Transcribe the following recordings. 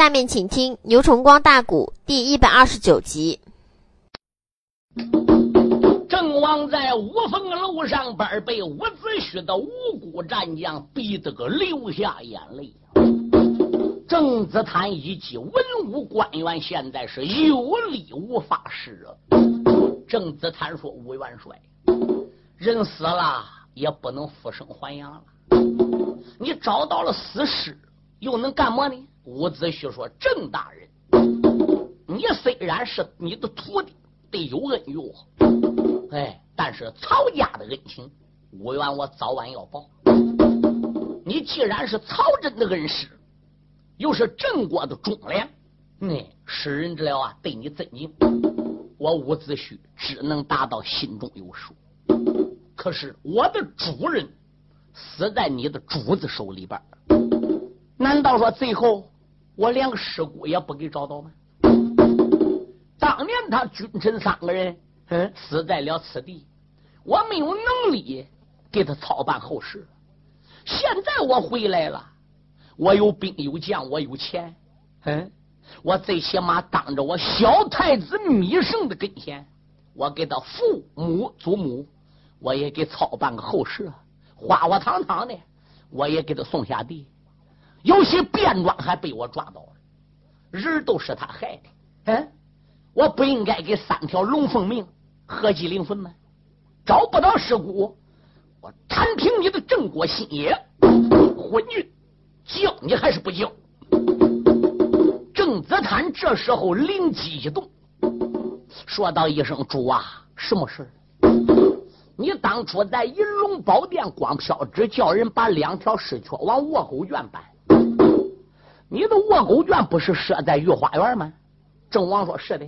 下面请听《牛崇光大鼓》第一百二十九集。郑王在五凤楼上边被伍子胥的五谷战将逼得个流下眼泪。郑子坦以及文武官员现在是有理无法施啊！郑子坦说：“吴元帅，人死了也不能复生还阳了。你找到了死尸，又能干么呢？”伍子胥说：“郑大人，你虽然是你的徒弟，得有恩于我。哎，但是曹家的恩情，吴元我早晚要报。你既然是曹真的恩师。”又是郑国的忠良，嗯，世人之了啊，对你尊敬。我伍子胥只能达到心中有数。可是我的主人死在你的主子手里边，难道说最后我连个尸骨也不给找到吗？当年他君臣三个人，嗯，死在了此地，我没有能力给他操办后事。现在我回来了。我有兵有将，我有钱，嗯，我最起码当着我小太子米胜的跟前，我给他父母祖母，我也给操办个后事，花花堂堂的，我也给他送下地。有些便装还被我抓到了，人都是他害的，嗯，我不应该给三条龙凤命，何其灵魂吗？找不到尸骨，我单凭你的郑国心也昏君！叫你还是不叫？郑子坦这时候灵机一动，说道一声：“主啊，什么事你当初在银龙宝殿光飘纸，叫人把两条尸壳往卧虎院搬。你的卧狗圈不是设在御花园吗？”郑王说：“是的。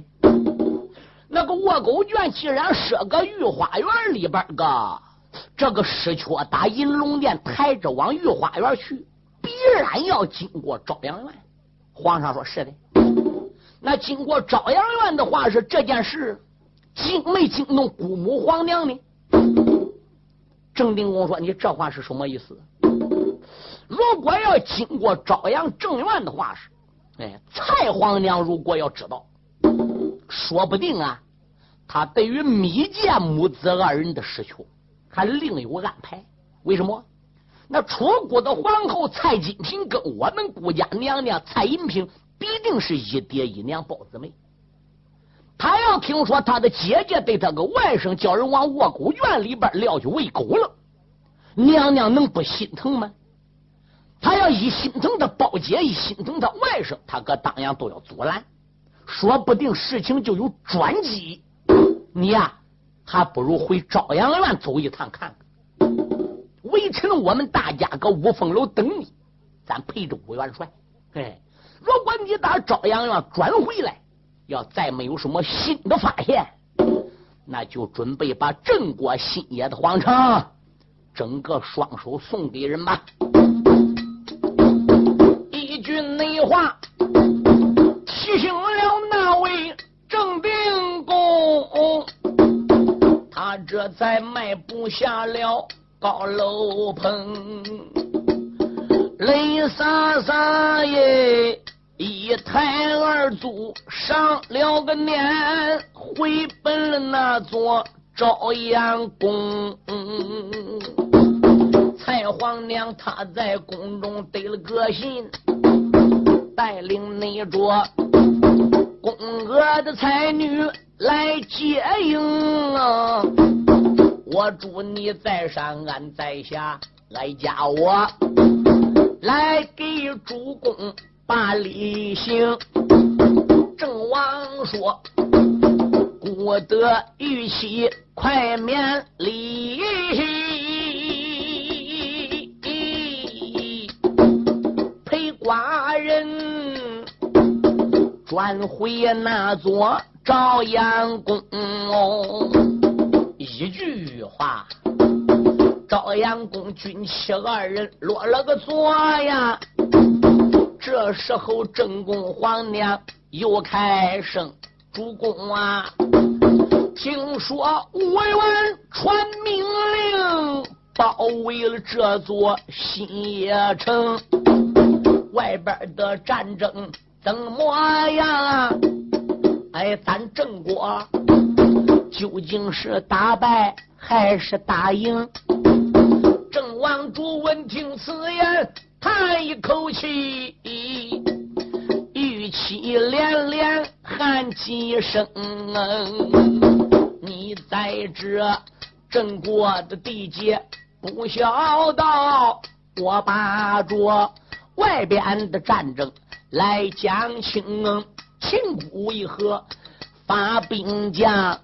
那个卧狗圈既然设个御花园里边个，这个尸壳打银龙殿抬着往御花园去。”必然要经过朝阳院。皇上说：“是的。”那经过朝阳院的话，是这件事惊没惊动姑母皇娘呢？郑定公说：“你这话是什么意思？如果要经过朝阳正院的话，是哎，蔡皇娘如果要知道，说不定啊，他对于米建母子二人的事情还另有安排。为什么？”那楚国的皇后蔡金平跟我们顾家娘娘蔡银平必定是一爹一娘包姊妹。他要听说他的姐姐被他个外甥叫人往卧狗院里边撂去喂狗了，娘娘能不心疼吗？他要一心疼他包姐，一心疼他外甥，他可当然都要阻拦，说不定事情就有转机。你呀，还不如回朝阳院走一趟看看。微臣，我们大家搁五凤楼等你，咱陪着吴元帅。哎，如果你打朝阳院转回来，要再没有什么新的发现，那就准备把郑国新野的皇城整个双手送给人吧。话提醒了那位郑定公，他这才迈步下了。高楼棚，泪洒洒耶！一抬二足上了个年，回奔了那座朝阳宫。蔡皇娘她在宫中得了个信，带领那桌宫娥的才女来接应啊。我祝你在上安在下，来加我来给主公把礼行。郑王说：“孤得玉玺快免礼，转回那座朝阳宫哦。”一句话，朝阳宫军旗二人落了个座呀。这时候正宫皇娘又开声：“主公啊，听说吴元传命令，包围了这座新野城，外边的战争怎么样？哎，咱郑国究竟是打败还是打赢？郑王主闻听此言，叹一口气，语气连连喊几声：“你在这郑国的地界不孝道，我把着外边的战争来讲清。秦鼓一喝，发兵将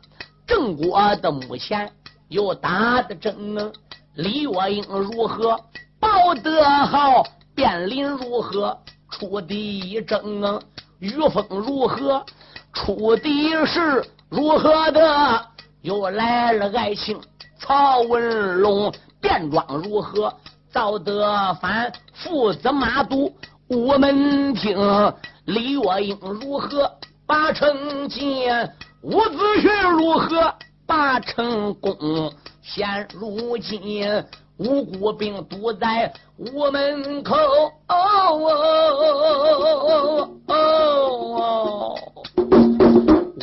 郑国的目前又打的正。”李月英如何？报得好。卞林如何？出敌征。于峰如何？出敌是如何的？又来了爱卿曹文龙。便装如何？赵德藩父子马都五门听。李月英如何？八成剑。伍子胥如何？八城攻。现如今，五谷兵堵在屋门口。哦哦哦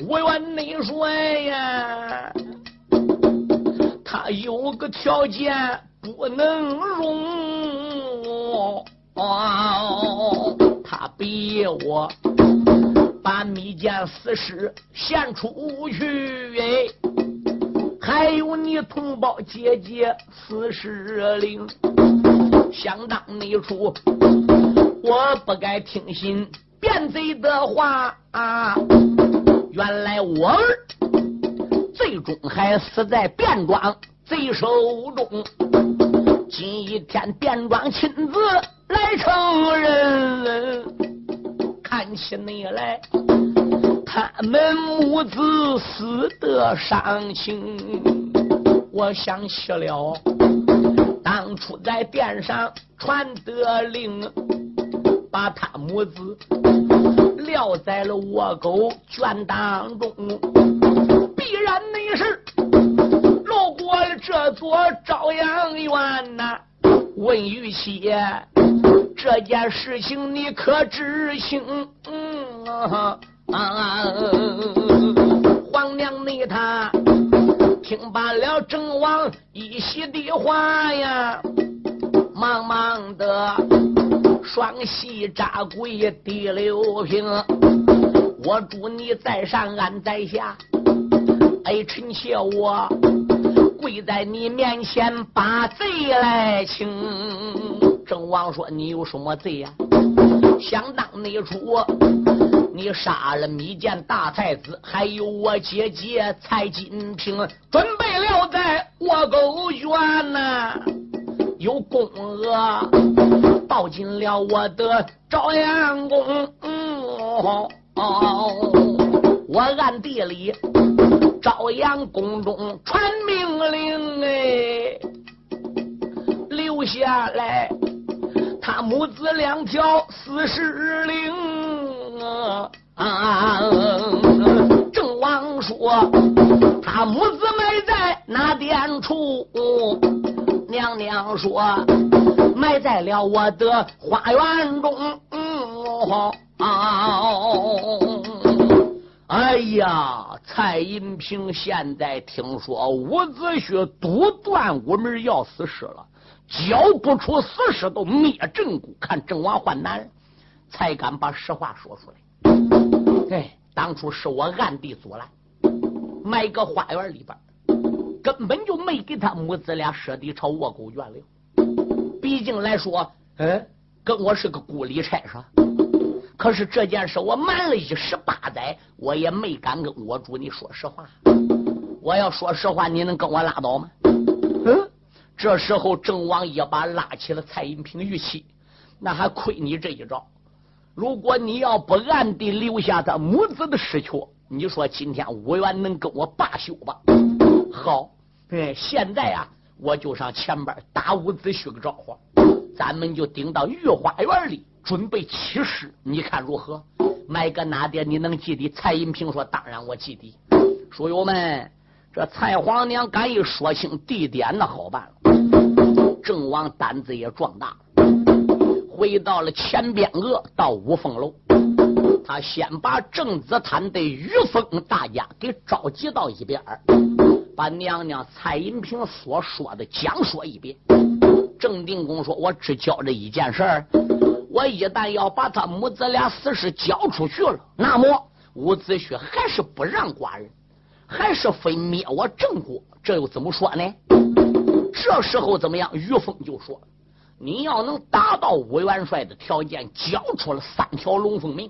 我愿你说呀，他有个条件不能容。哦，他逼我把密件私事献出去。哎。还有你同胞姐姐死尸灵，想当那处，我不该听信变贼的话啊！原来我儿最终还死在卞庄贼手中。今一天卞庄亲自来承认，看起你来。他们母子死得伤情，我想起了当初在殿上传得令，把他母子撂在了窝沟圈当中，必然那是路过了这座朝阳院呐。问玉溪，这件事情你可知情？嗯。啊啊！皇娘你他听罢了郑王一席的话呀，忙忙的双膝扎跪第六平，我祝你在上俺在下，哎，臣妾我跪在你面前把罪来请。郑王说：“你有什么罪呀？想当那初。”你杀了密见大太子，还有我姐姐蔡金平，准备了在卧沟院呐，有宫娥抱进了我的朝阳宫。哦哦，我暗地里朝阳宫中传命令，哎，留下来他母子两条死尸灵。啊！郑王说：“他母子埋在哪点处？”娘娘说：“埋在了我的花园中。”哎呀，蔡银平现在听说伍子胥独断屋门要死尸了，交不出死尸都灭郑国，看郑王患难。才敢把实话说出来。哎，当初是我暗地阻拦，埋个花园里边，根本就没给他母子俩舍地朝卧狗院了。毕竟来说，嗯，跟我是个故里差事。可是这件事我瞒了一十八载，我也没敢跟我主你说实话。我要说实话，你能跟我拉倒吗？嗯，这时候郑王一把拉起了蔡银平玉器，那还亏你这一招。如果你要不暗地留下他母子的尸壳，你说今天武元能跟我罢休吧？好，哎，现在啊，我就上前边打伍子胥个招呼，咱们就顶到御花园里准备起事，你看如何？买个哪点你能记得？蔡银平说：“当然我记得。”书友们，这蔡皇娘敢一说清地点，那好办了。郑王胆子也壮大。回到了前边额，到五凤楼，他先把郑子坦的于峰大家给召集到一边把娘娘蔡银平所说的讲说一遍。郑定公说：“我只教这一件事儿，我一旦要把他母子俩死尸交出去了，那么伍子胥还是不让寡人，还是非灭我郑国，这又怎么说呢？这时候怎么样？于峰就说。”你要能达到武元帅的条件，交出了三条龙凤命，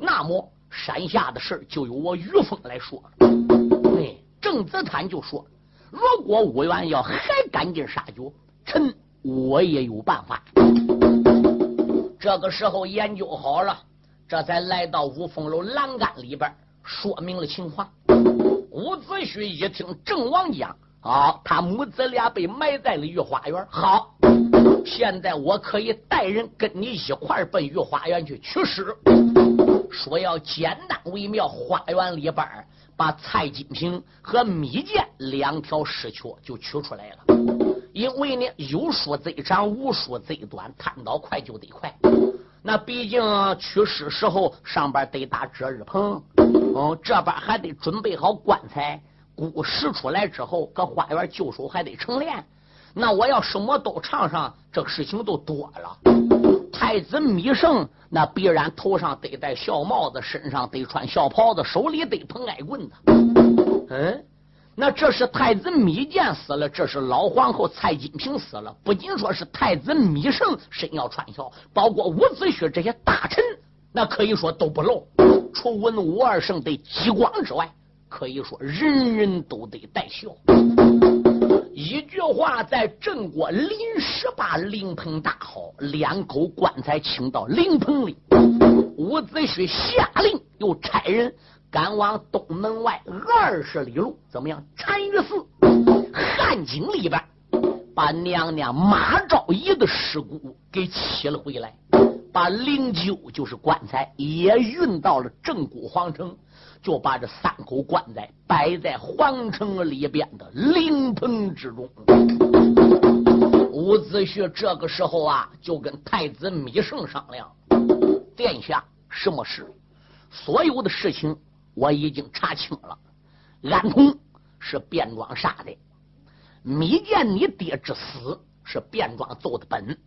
那么山下的事就由我于峰来说了。哎，郑子坦就说：“如果武元要还赶尽杀绝，臣我也有办法。”这个时候研究好了，这才来到五凤楼栏杆里边，说明了情况。伍子胥一听郑王讲，啊，他母子俩被埋在了御花园。好。现在我可以带人跟你一块奔御花园去取尸，说要简单为妙，花园里边把蔡金平和米健两条尸壳就取出来了。因为呢，有说贼长，无说贼短，贪到快就得快。那毕竟取尸时候上边得打遮日棚，嗯，这边还得准备好棺材，骨尸出来之后，搁花园旧手还得成殓。那我要什么都唱上，这个事情都多了。太子米胜那必然头上得戴孝帽子，身上得穿孝袍子，手里得捧矮棍子。嗯，那这是太子米健死了，这是老皇后蔡金平死了。不仅说是太子米胜身要穿孝，包括伍子胥这些大臣，那可以说都不漏。除文武二圣得激光之外，可以说人人都得戴孝。一句话，在郑国临时把灵棚搭好，两口棺材请到灵棚里。伍子胥下令，又差人赶往东门外二十里路，怎么样？单于寺汉井里边，把娘娘马昭仪的尸骨给起了回来，把灵柩就是棺材也运到了正骨皇城。就把这三口棺材摆在皇城里边的灵棚之中。伍子胥这个时候啊，就跟太子芈胜商量：“殿下，什么事？所有的事情我已经查清了。安童是卞庄杀的，米见你爹之死是卞庄奏的本，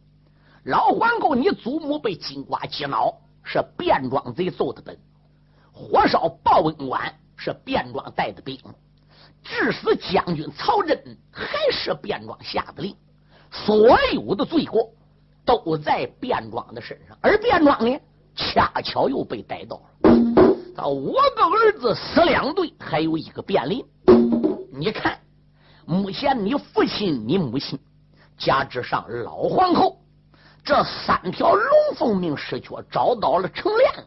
老皇后你祖母被金瓜击挠是卞庄贼奏的本。”火烧报恩馆是卞庄带的兵，致死将军曹真还是卞庄下的令，所有的罪过都在卞庄的身上，而卞庄呢，恰巧又被逮到了。他五个儿子死两对，还有一个卞林。你看，目前你父亲、你母亲，加之上老皇后，这三条龙凤命尸缺找到了成殓。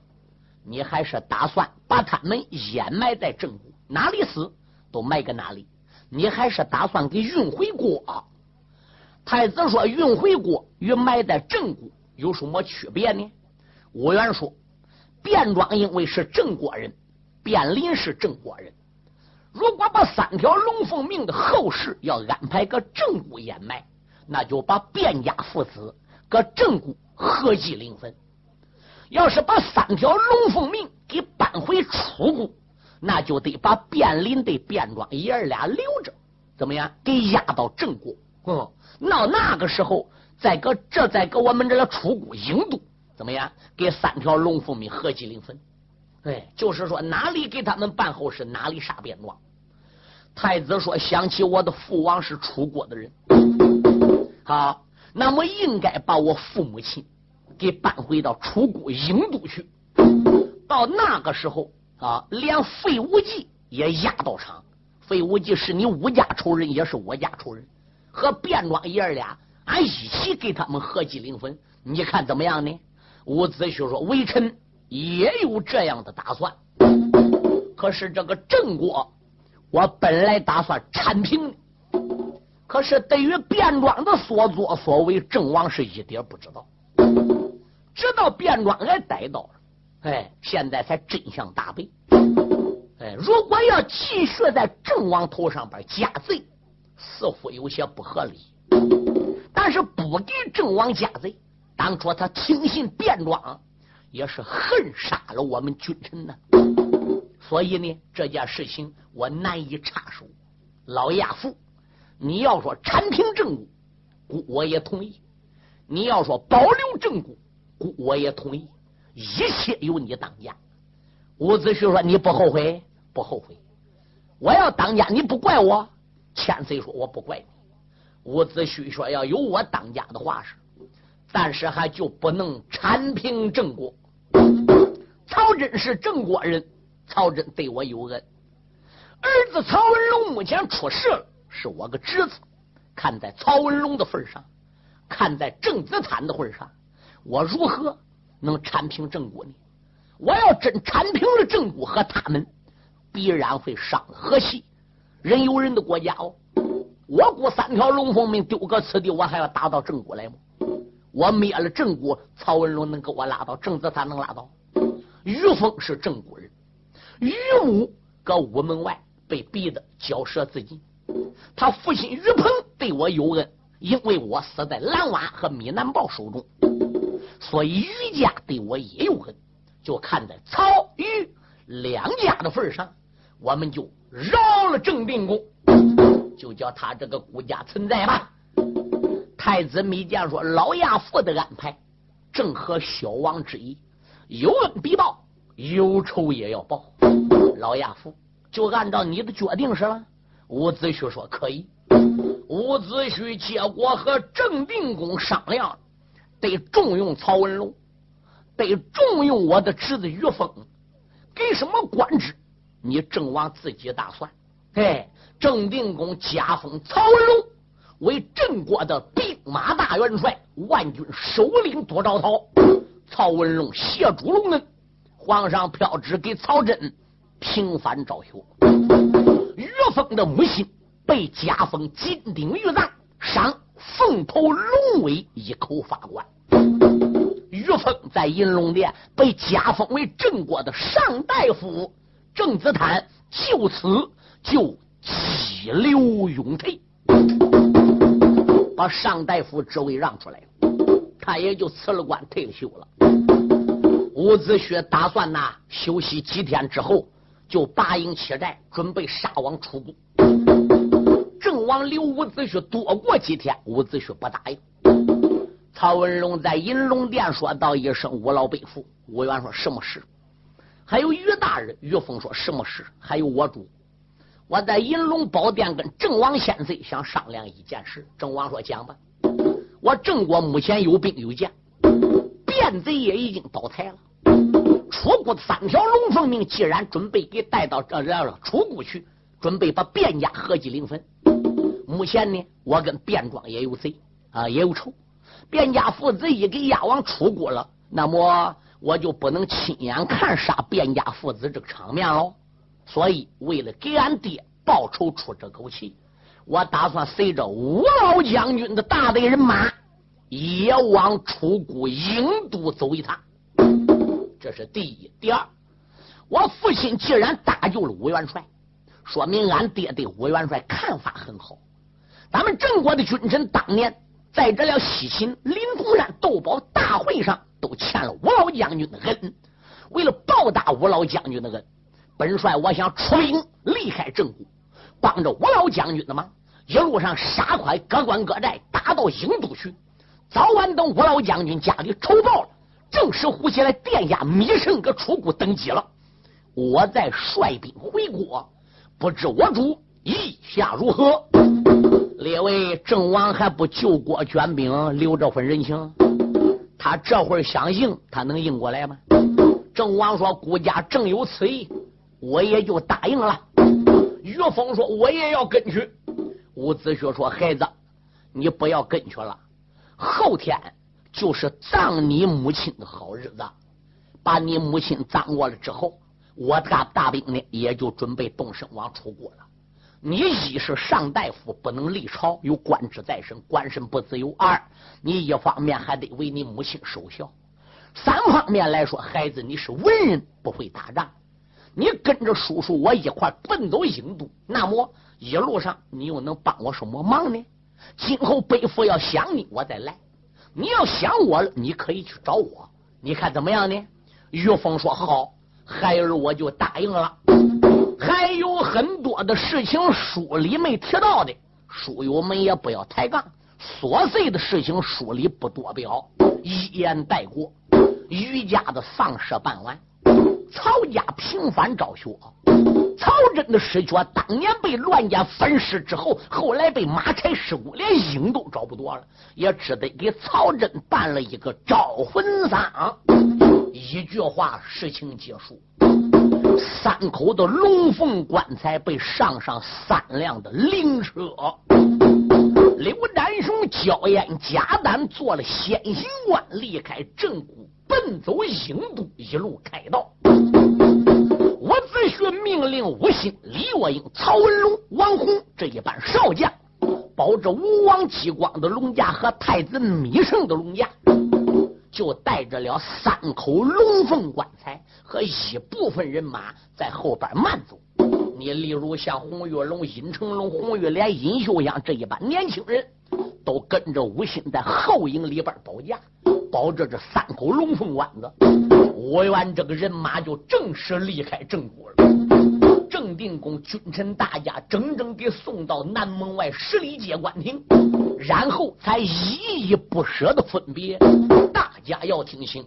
你还是打算把他们掩埋在郑国，哪里死都埋个哪里。你还是打算给运回国？太子说：“运回国与埋在郑国有什么区别呢？”武元说：“卞庄因为是郑国人，卞林是郑国人。如果把三条龙凤命的后事要安排搁郑国掩埋，那就把卞家父子搁正国合计灵坟。”要是把三条龙凤命给搬回楚国，那就得把卞林的卞庄爷儿俩留着，怎么样？给押到郑国。嗯，那那个时候再搁这再搁我们这个楚国郢都，怎么样？给三条龙凤命合计灵坟。哎，就是说哪里给他们办后事，哪里杀卞庄。太子说：想起我的父王是楚国的人，好，那么应该把我父母亲。给搬回到楚国郢都去，到那个时候啊，连费无忌也押到场。费无忌是你武家仇人，也是我家仇人，和卞庄爷俩，俺一起给他们合计灵坟，你看怎么样呢？伍子胥说：“微臣也有这样的打算，可是这个郑国，我本来打算铲平，可是对于卞庄的所作所为，郑王是一点不知道。”直到卞庄挨逮到了，哎，现在才真相大白。哎，如果要继续在郑王头上边加罪，似乎有些不合理。但是不给郑王加罪，当初他听信卞庄，也是恨杀了我们君臣呢。所以呢，这件事情我难以插手。老亚父，你要说铲平正骨，姑我也同意；你要说保留正骨，姑我也同意。一切由你当家。伍子胥说：“你不后悔？不后悔。我要当家，你不怪我。”千岁说：“我不怪你。”伍子胥说：“要有我当家的话是，但是还就不能铲平郑国。曹真是郑国人，曹真对我有恩。儿子曹文龙目前出事了，是我个侄子。看在曹文龙的份上，看在郑子坦的份上，我如何能铲平郑国呢？我要真铲平了郑国和他们，必然会伤和气。人有人的国家哦。”我国三条龙凤命丢个此地，我还要打到郑国来吗？我灭了郑国，曹文龙能给我拉到？郑子坦能拉到？于峰是郑国人，于武搁午门外被逼得交舌自尽。他父亲于鹏对我有恩，因为我死在蓝娃和米南豹手中，所以于家对我也有恩。就看在曹于两家的份上，我们就饶了郑定公。就叫他这个孤家存在吧。太子密谏说：“老亚父的安排正合小王之意，有恩必报，有仇也要报。”老亚父就按照你的决定是了。伍子胥说：“可以。”伍子胥结果和郑定公商量，得重用曹文龙，得重用我的侄子于峰，给什么官职？你郑王自己打算。哎。郑定公加封曹文龙为郑国的兵马大元帅，万军首领多招讨。曹文龙谢主隆恩，皇上飘旨给曹真平反昭雪。岳峰的母亲被加封金鼎玉藏，赏凤头龙尾一口法官。岳峰在银龙殿被加封为郑国的上大夫，郑子坦就此就。激流勇退，把上大夫职位让出来了，他也就辞了官，退了休了。伍子胥打算呐，休息几天之后就拔营起寨，准备杀往楚国。郑王留伍子胥多过几天，伍子胥不答应。曹文龙在银龙殿说道一声：“我老背负。”伍元说：“什么事？”还有于大人，于峰说：“什么事？”还有我主。我在银龙宝殿跟郑王先生想商量一件事。郑王说：“讲吧，我郑国目前有兵有将，变贼也已经倒台了。楚国的三条龙凤命既然准备给带到这这了楚国去，准备把卞家合祭临坟。目前呢，我跟卞庄也有贼啊，也有仇。卞家父子一给押往楚国了，那么我就不能亲眼看杀卞家父子这个场面喽。”所以，为了给俺爹报仇出这口气，我打算随着吴老将军的大队人马，也往楚国郢都走一趟。这是第一。第二，我父亲既然搭救了吴元帅，说明俺爹对吴元帅看法很好。咱们郑国的君臣当年在这了西秦临潼山斗宝大会上，都欠了吴老将军的恩。为了报答吴老将军的恩。本帅，我想出兵离开郑国，帮着吴老将军的忙，一路上杀快各关各寨，打到郢都去。早晚等吴老将军家里仇报了，正式呼起来殿下米胜搁楚国登基了，我再率兵回国。不知我主意下如何？列位，郑王还不救国捐兵，留这份人情？他这会儿想应，他能应过来吗？郑王说：“孤家正有此意。”我也就答应了。岳峰说：“我也要跟去。”伍子胥说：“孩子，你不要跟去了。后天就是葬你母亲的好日子。把你母亲葬过了之后，我大大兵呢也就准备动身往楚国了。你一是上大夫，不能立朝，有官职在身，官身不自由；二，你一方面还得为你母亲守孝；三方面来说，孩子你是文人，不会打仗。”你跟着叔叔我一块奔走印度，那么一路上你又能帮我什么忙呢？今后背负要想你，我再来；你要想我了，你可以去找我。你看怎么样呢？于峰说：“好，孩儿我就答应了。还有很多的事情书里没提到的，书友们也不要抬杠。琐碎的事情书里不多表，一言带过。于家的丧事办完，曹家平反昭雪。”曹真的尸脚当年被乱家分尸之后，后来被马柴尸骨，连影都找不到了，也只得给曹真办了一个招魂丧。一句话，事情结束。三口的龙凤棺材被上上三辆的灵车，刘占雄、焦艳、贾丹做了先行官，离开正谷，奔走郢都，一路开道。却命令吴兴、李若英、曹文龙、王宏这一班少将，保着吴王姬光的龙驾和太子米胜的龙驾，就带着了三口龙凤棺材和一部分人马在后边慢走。你例如像洪月龙、尹成龙、洪玉莲、尹秀香这一班年轻人，都跟着吴兴在后营里边保驾，保着这三口龙凤棺子。吴元这个人马就正式离开郑国了。郑定公君臣大家整整给送到南门外十里街关亭，然后才依依不舍的分别。大家要听清，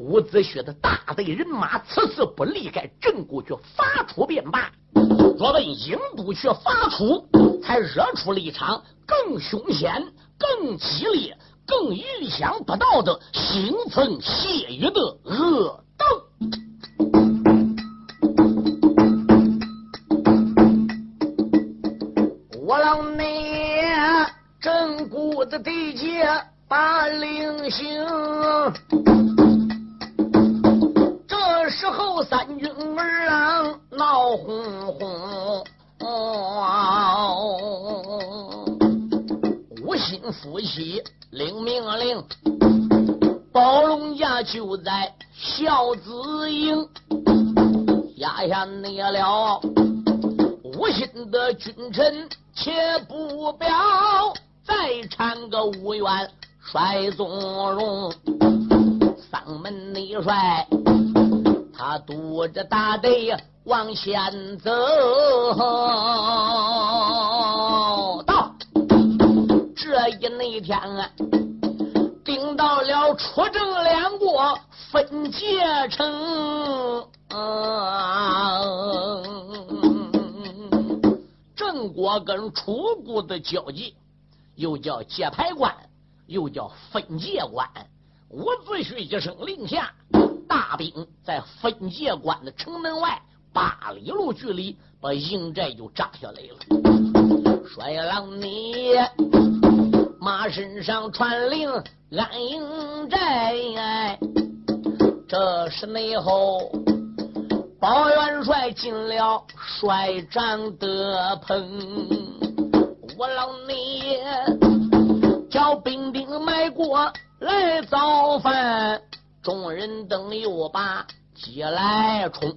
伍子胥的大队人马此次不离开郑国，却发出便罢。若问郢都却发出，才惹出了一场更凶险、更激烈。更预想不到的腥风血雨的恶斗。我老内正骨的地界把灵星，这时候三军儿郎闹哄哄。无心夫妻领命令，宝龙家就在孝子营，压下你了无心的君臣，且不表，再缠个五元帅宗荣，丧门内帅，他督着大队往前走。这一那天啊，顶到了出征两国分界城，郑国跟楚国的交界，又叫界牌关，又叫分界关。伍子胥一声令下，大兵在分界关的城门外八里路距离，把营寨就扎下来了。衰郎你。马身上传令安营寨，这是内后包元帅进了帅帐的棚，我老你叫兵丁买过来早饭，众人等又把鸡来冲，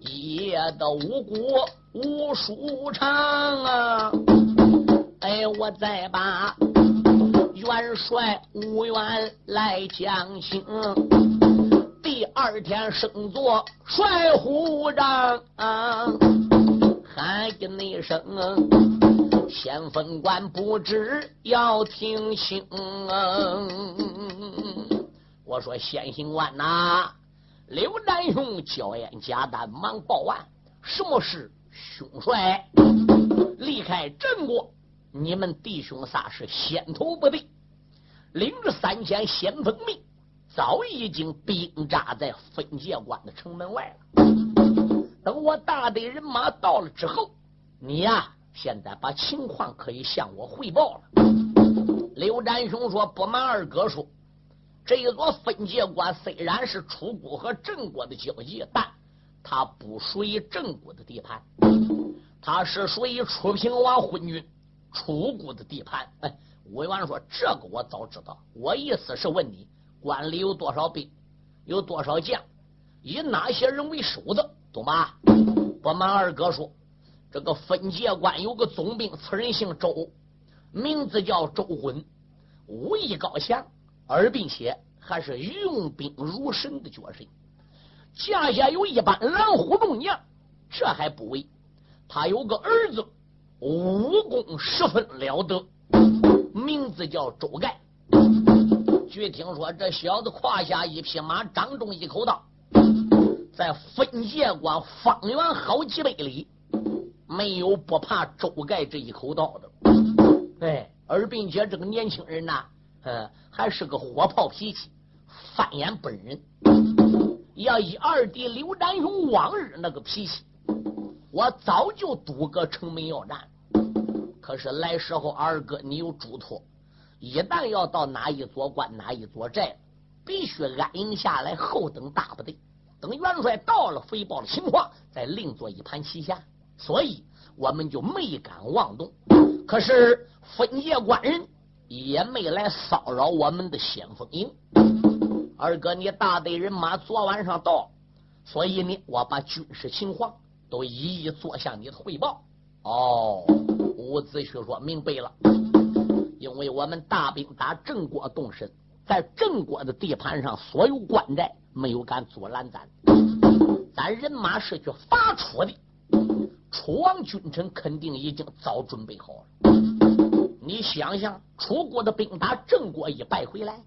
一夜的五谷无数场啊。哎，我再把元帅吴元来讲清。第二天升做帅虎长，喊一声，先锋官不知要听清。我说先行官呐，刘占雄、焦艳、贾丹忙报案，什么事？兄帅离开郑国。你们弟兄仨是先头部队，领着三千先锋兵，早已经兵扎在分界关的城门外了。等我大队人马到了之后，你呀，现在把情况可以向我汇报了。刘占雄说：“不瞒二哥说，这一座分界关虽然是楚国和郑国的交界，但它不属于郑国的地盘，它是属于楚平王昏君。”楚国的地盘，哎，武元说：“这个我早知道。我意思是问你，关里有多少兵，有多少将，以哪些人为首的，懂吗？”不瞒二哥说，这个分界关有个总兵，此人姓周，名字叫周浑，武艺高强，而并且还是用兵如神的角色。驾下有一班狼虎众将，这还不为。他有个儿子，武功十分了得，名字叫周盖。据听说，这小子胯下一匹马，掌中一口刀，在分界关方圆好几百里，没有不怕周盖这一口刀的。哎，而并且这个年轻人呐，呃，还是个火炮脾气，翻眼不忍。要以二弟刘占雄往日那个脾气，我早就堵个城门要战。可是来时候，二哥你有嘱托。一旦要到哪一座关、哪一座寨，必须安营下来，后等大部队。等元帅到了，汇报了情况，再另做一盘棋下。所以我们就没敢妄动。可是分界关人也没来骚扰我们的先锋营。二哥，你大队人马昨晚上到，所以呢，我把军事情况都一一做向你的汇报。哦，伍子胥说明白了。因为我们大兵打郑国动身，在郑国的地盘上，所有关寨没有敢阻拦咱，咱人马是去伐楚的。楚王君臣肯定已经早准备好了。你想想，楚国的兵打郑国一败回来，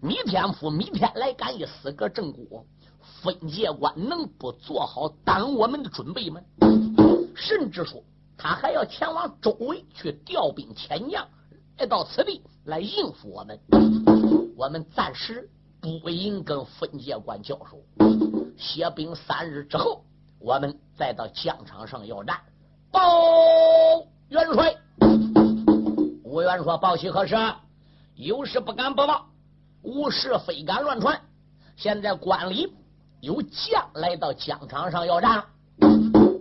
弥天府弥天来敢一死个郑国，分界关能不做好挡我们的准备吗？甚至说，他还要前往周围去调兵遣将。来到此地来应付我们，我们暂时不应跟分界关交手。歇兵三日之后，我们再到疆场上要战。报元帅，吴元说：“报喜何事？有事不敢不报，无事非敢乱传。现在关里有将来到疆场上要战，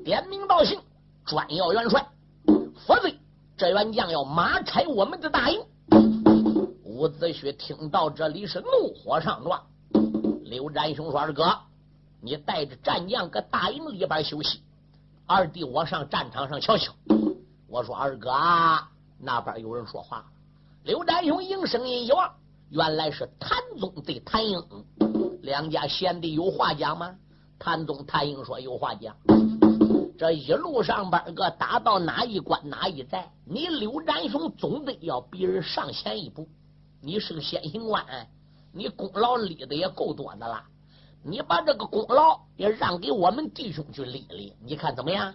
点名道姓，专要元帅，否则。”这员将要马拆我们的大营，伍子胥听到这里是怒火上撞。刘占雄说：“二哥，你带着战将搁大营里边休息，二弟我上战场上瞧瞧。”我说：“二哥，那边有人说话。”刘占雄应声音一望，原来是谭宗对谭英两家贤弟有话讲吗？谭宗、谭英说有话讲。这一路上边个打到哪一关哪一寨，你刘占雄总得要比人上前一步。你是个先行官，你功劳立的也够多的了。你把这个功劳也让给我们弟兄去立立，你看怎么样？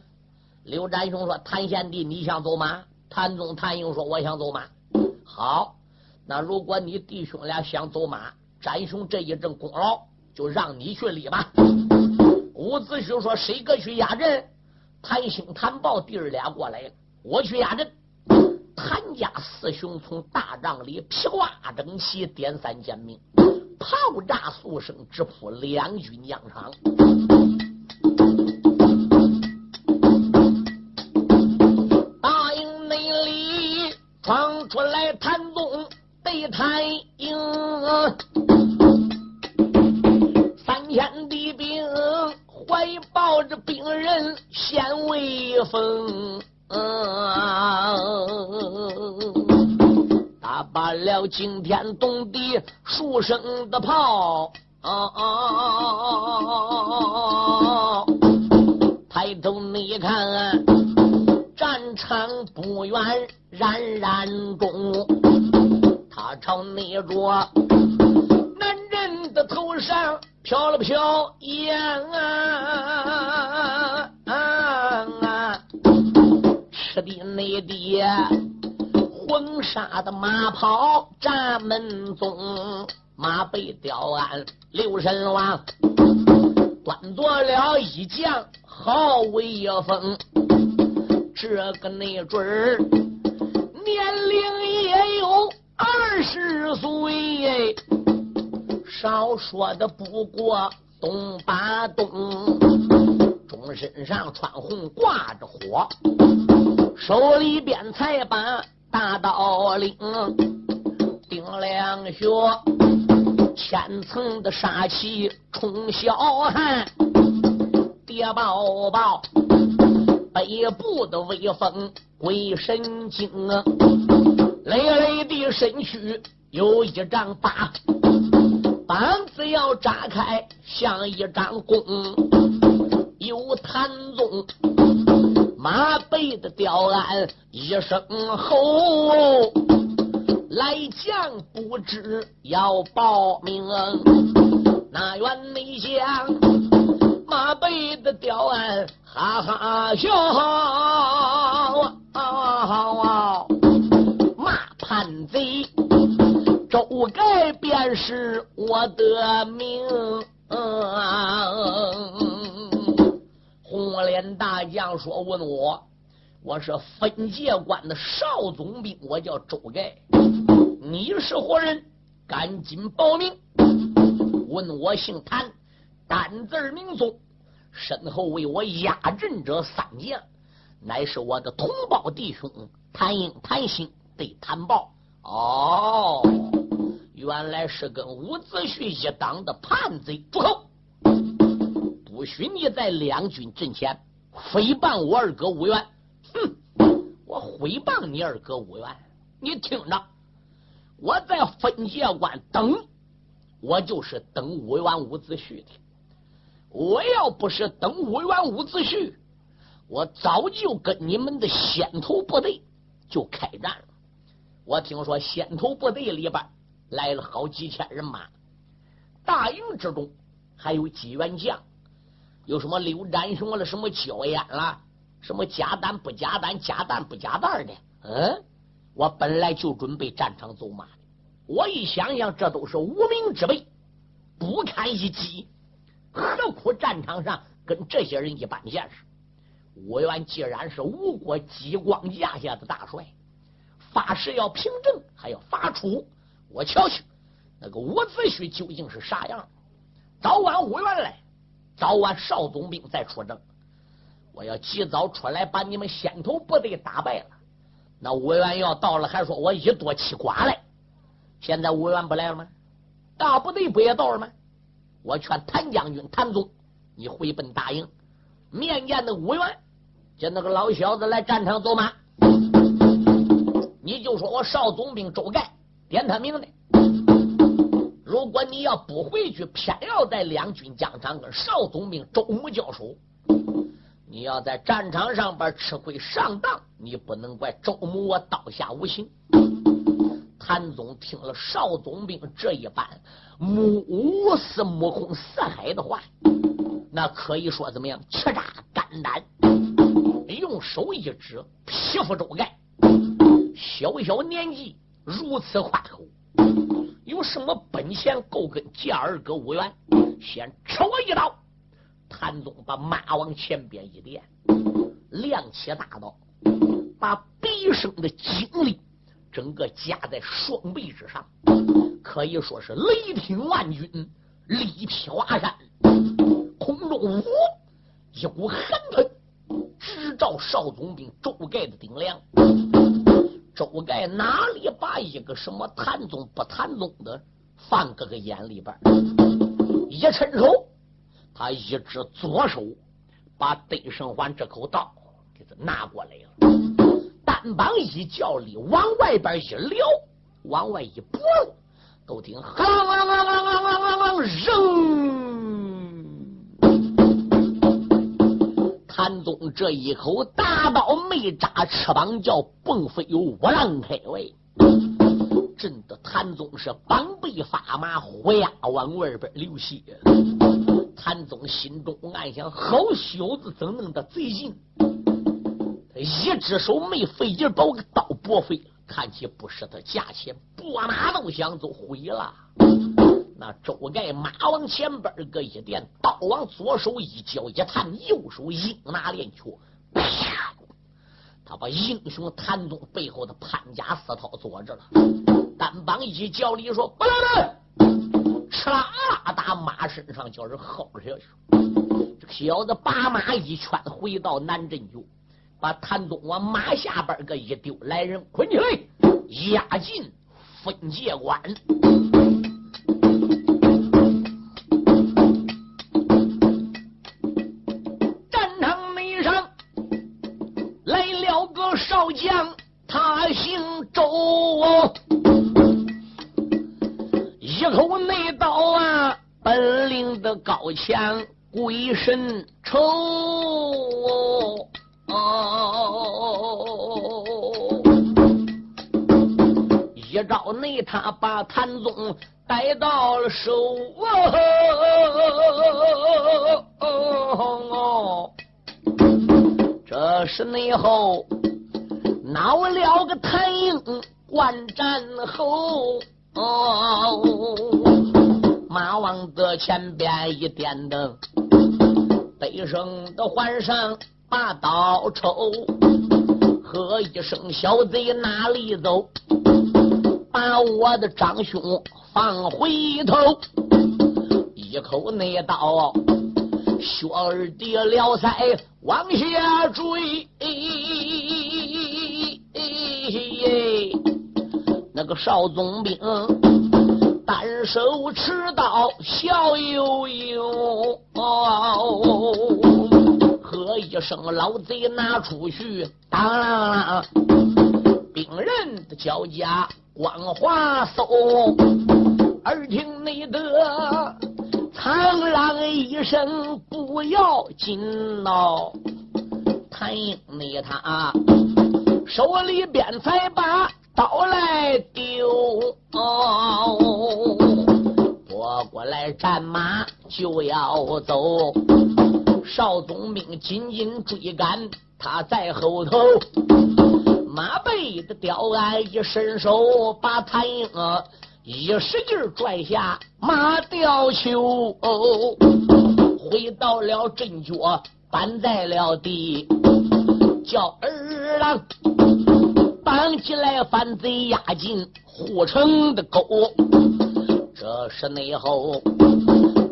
刘占雄说：“谭贤弟，你想走吗？”谭宗、谭英说：“我想走马。”好，那如果你弟兄俩想走马，展雄这一阵功劳就让你去立吧。伍子胥说：“谁个去压阵？”谭兴、谭豹弟儿俩过来了，我去压阵。谭家四兄从大帐里披挂整齐，点三尖命，炮炸速声直扑两军疆场。大营内里闯出来，谭宗对谭英，三千敌兵。怀抱着病人显威风，打罢了惊天动地数声的炮，抬头你看，战场不远冉冉中，他朝那着男人的头上。飘了飘烟啊啊！吃的内地黄沙的马跑站门中，马背吊鞍六神王端坐了一将好威风，这个那准儿年龄也有二十岁。少说的不过东八东，中身上穿红挂着火，手里边才把大刀领，顶两穴，千层的杀气冲霄汉，叠抱抱，北部的威风鬼神经啊，累累的身躯有一丈八。膀子要扎开像一张弓，有谭宗马背的吊鞍一声吼，来将不知要报名，那员内将马背的吊鞍哈哈笑，骂叛贼。周盖便是我的命。红脸大将说：“问我，我是分界关的少总兵，我叫周盖。你是何人？赶紧报名。问我姓谭，单字名宗，身后为我压阵者三将，乃是我的同胞弟兄谭英、谭兴对谭豹。哦。”原来是跟伍子胥一党的叛贼，住口！不许你在两军阵前诽谤我二哥伍元！哼，我诽谤你二哥伍元？你听着，我在分界关等，我就是等伍元、伍子胥的。我要不是等伍元、伍子胥，我早就跟你们的先头部队就开战了。我听说先头部队里边。来了好几千人马，大营之中还有几员将，有什么刘占雄了，什么焦烟了，什么加蛋不加蛋，加蛋不加蛋的。嗯，我本来就准备战场走马的，我一想想，这都是无名之辈，不堪一击，何苦战场上跟这些人一般见识？吴元既然是吴国激光架下的大帅，发誓要平正，还要发出。我瞧瞧，那个伍子胥究竟是啥样？早晚五员来，早晚少总兵再出征。我要及早出来把你们先头部队打败了。那五员要到了，还说我一多欺寡来。现在五员不来了吗？大部队不也到了吗？我劝谭将军谭总，你回奔大营，面见那五员，叫那个老小子来战场走马。你就说我少总兵周盖。点他名的，如果你要不回去，偏要在两军疆场跟少总兵周穆交手，你要在战场上边吃亏上当，你不能怪周穆我刀下无情。谭总听了少总兵这一般目似目空四海的话，那可以说怎么样？气炸肝胆，用手一指，皮肤周盖，小小年纪。如此夸口，有什么本钱够跟见二哥无缘？先吃我一刀！谭宗把马往前边一垫，亮起大刀，把毕生的精力整个架在双臂之上，可以说是雷霆万钧，力劈华山。空中呜，一股寒喷直照少总兵周盖的顶梁。周盖哪里把一个什么谭宗不谭宗的放搁个眼里边？一伸手，他一只左手把对生环这口刀给他拿过来了，单膀一叫力往外边一撩，往外一拨，都听啷啷啷啷啷啷啷扔！谭宗这一口大刀没扎翅膀，叫蹦飞有五浪开外，震得谭宗是膀背发麻，虎牙往外边流血。谭宗心中暗想：好小子，怎弄的贼劲？一只手没费劲把我个刀拨飞，看起不是他价钱，拨马都想走，毁了。那周盖马往前边儿搁一垫，刀往左手一交一探，右手应拿连拳，啪！他把英雄谭宗背后的潘家四套坐着了，单膀一叫力说：“不来人！”哧啦啦打马身上叫人薅下去。这个小子把马一圈回到南镇就把谭宗往马下边儿搁一丢，来人捆起来，押进分界关。前鬼神愁。一招内，他把谭宗带到了手。这是内后恼了个谭英观战后。马王的前边一点灯，悲声的换上把刀抽，喝一声小贼哪里走？把我的长兄放回头，一口那刀，血儿的撩腮往下坠。那个少总兵单手持刀笑悠悠，喝一声老贼拿出去，当啷啷，兵刃的脚架。光华松，耳听内得苍狼一声不要紧哦，谭英那他手里边才把刀来丢，哦拨过来战马就要走，少总兵紧紧追赶，他在后头。马背的吊鞍一伸手，把谭英一使劲拽下马吊球，回到了阵脚，搬在了地，叫儿郎绑起来，反贼押进护城的沟。这是内后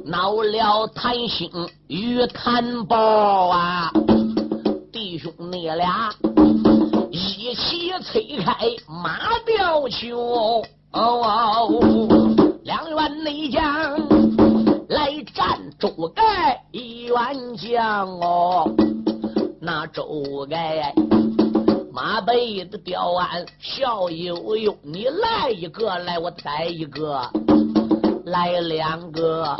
闹了谭兴与谭宝啊，弟兄你俩。一起催开马吊球哦，两员内将来战周盖一员将哦。那周盖马背的吊鞍笑悠悠，你来一个，来我带一个，来两个，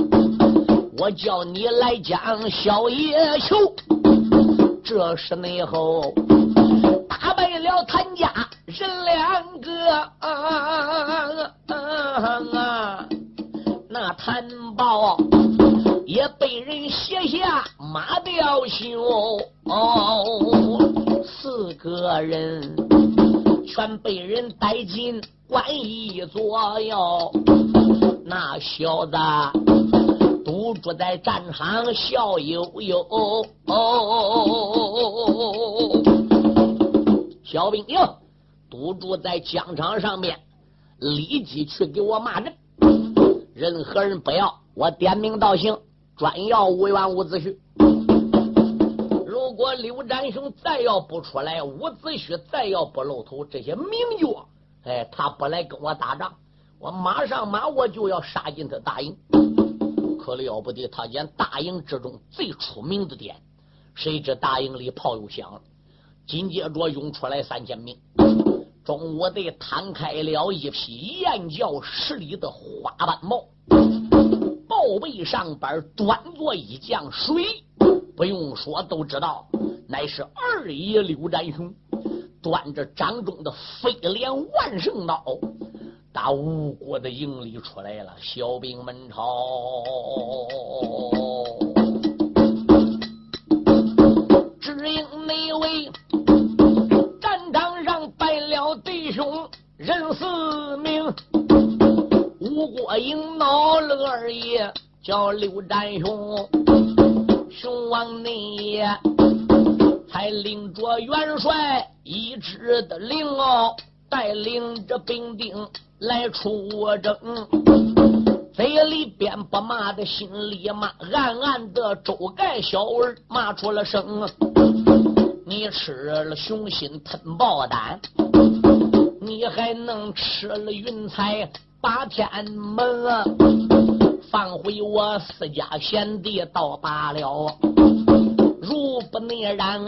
我叫你来讲小野球，这是内后。打败了谭家人两个，啊啊那谭豹也被人写下马吊袖，四个人全被人带进官一左右。那小子独住在战场笑悠悠。小兵营堵住在疆场上面，立即去给我骂人。任何人不要我点名道姓，专要五元伍子胥。如果刘占雄再要不出来，伍子胥再要不露头，这些名角，哎，他不来跟我打仗，我马上马我就要杀进他大营。可了不得，他见大营之中最出名的点，谁知大营里炮又响了。紧接着涌出来三千兵，中午队摊开了一匹燕叫十里的花斑帽，后背上边端坐一将，水不用说都知道，乃是二爷刘占雄，端着掌中的飞镰万圣刀，打吴国的营里出来了，小兵们朝。只因那位战场上败了。弟兄任四名，吴国营闹了二爷叫刘占雄，雄王内爷才领着元帅一支的令哦，带领着兵丁来出征。嘴里边不骂的，心里骂，暗暗的周盖小儿骂出了声：你吃了雄心吞豹胆。你还能吃了云彩八天门啊？放回我私家贤弟倒罢了。如不那然，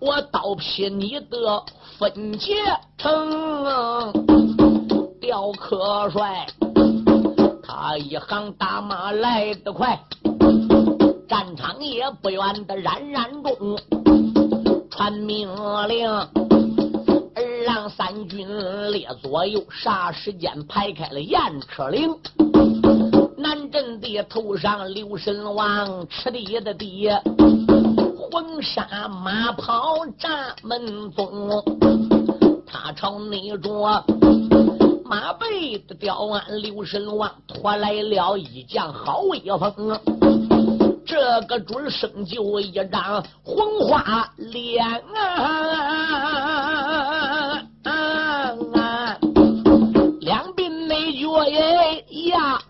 我刀劈你的分界城。刁客帅，他一行大马来得快，战场也不远的冉冉中，传命令，让三军列左右，霎时间排开了雁车岭。南镇的头上刘神王，吃地的地，黄沙马袍扎门宗，他朝内着。马背的吊鞍，刘神王拖来了一将好威风。这个准生就一张红花脸啊！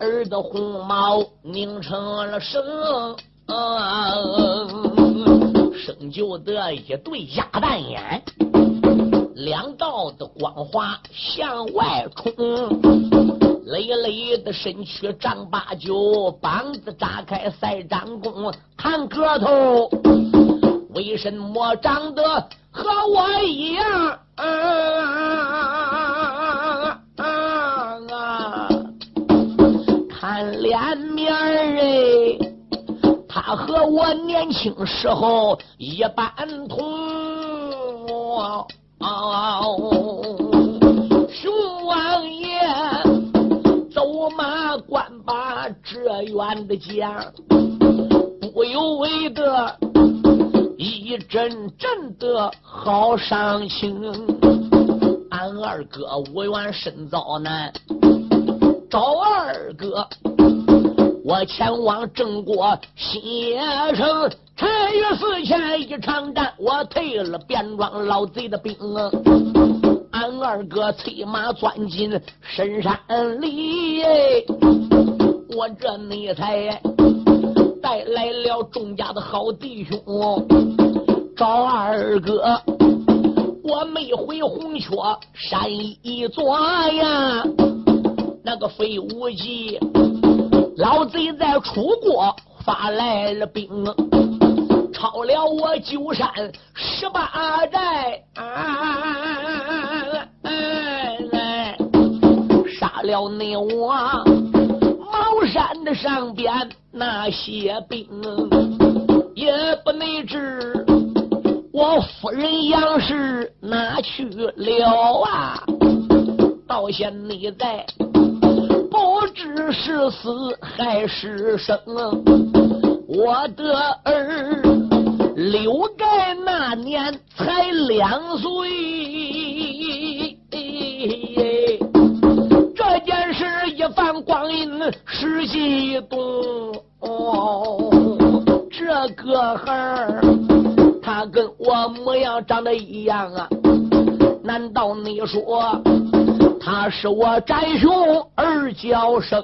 儿的红毛拧成了绳。生就得一对鸭蛋眼。两道的光华向外冲，累累的身躯丈八九，膀子扎开赛张弓，看个头，为什么长得和我一样？啊啊脸面儿他和我年轻时候一般同。熊王爷走马观把这员的讲，不由为的一阵阵的好伤心。俺二哥无缘身遭难，找二哥。我前往郑国新野城，陈于寺前一场战，我退了便装老贼的兵。俺二哥催马钻进深山里，我这内才带来了众家的好弟兄找二哥。我没回红雀山一座呀，那个废物计。老贼在楚国发来了兵，抄了我九山十八寨，杀了你我茅山的上边那些兵，也不内知我夫人杨氏哪去了啊？到现你在。不知是死还是生，我的儿刘盖那年才两岁，这件事一番光阴十几冬，这个孩儿他跟我模样长得一样啊，难道你说？他是我战兄儿叫声。